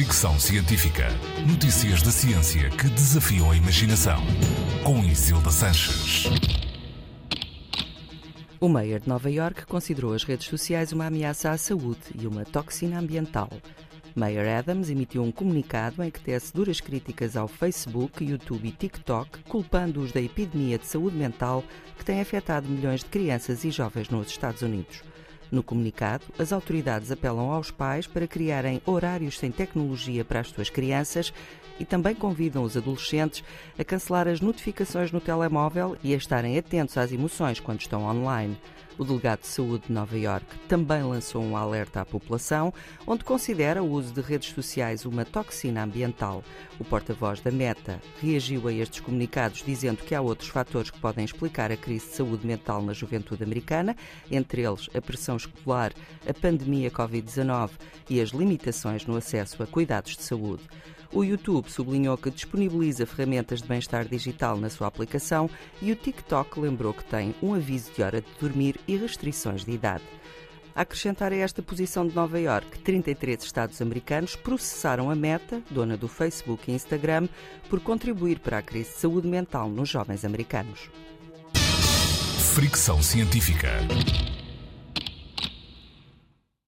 Fricção Científica. Notícias da ciência que desafiam a imaginação. Com Isilda Sanches. O Mayor de Nova York considerou as redes sociais uma ameaça à saúde e uma toxina ambiental. Mayor Adams emitiu um comunicado em que tece duras críticas ao Facebook, YouTube e TikTok, culpando-os da epidemia de saúde mental que tem afetado milhões de crianças e jovens nos Estados Unidos. No comunicado, as autoridades apelam aos pais para criarem horários sem tecnologia para as suas crianças e também convidam os adolescentes a cancelar as notificações no telemóvel e a estarem atentos às emoções quando estão online. O delegado de saúde de Nova York também lançou um alerta à população, onde considera o uso de redes sociais uma toxina ambiental. O porta-voz da Meta reagiu a estes comunicados dizendo que há outros fatores que podem explicar a crise de saúde mental na juventude americana, entre eles a pressão escolar, a pandemia Covid-19 e as limitações no acesso a cuidados de saúde. O YouTube sublinhou que disponibiliza ferramentas de bem-estar digital na sua aplicação e o TikTok lembrou que tem um aviso de hora de dormir e restrições de idade. A acrescentar a esta posição de Nova York, 33 Estados americanos processaram a Meta, dona do Facebook e Instagram, por contribuir para a crise de saúde mental nos jovens americanos. Fricção Científica.